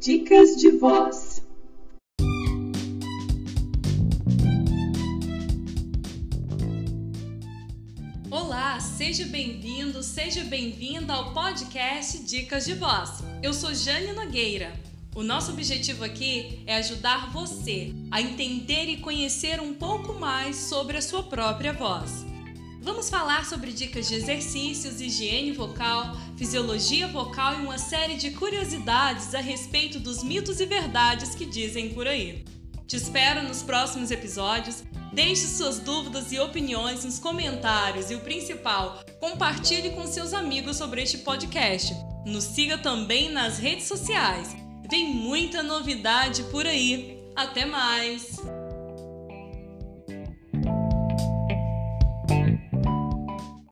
Dicas de voz. Olá, seja bem-vindo, seja bem-vinda ao podcast Dicas de Voz. Eu sou Jane Nogueira. O nosso objetivo aqui é ajudar você a entender e conhecer um pouco mais sobre a sua própria voz. Vamos falar sobre dicas de exercícios, higiene vocal, fisiologia vocal e uma série de curiosidades a respeito dos mitos e verdades que dizem por aí. Te espero nos próximos episódios. Deixe suas dúvidas e opiniões nos comentários e o principal, compartilhe com seus amigos sobre este podcast. Nos siga também nas redes sociais. Tem muita novidade por aí. Até mais!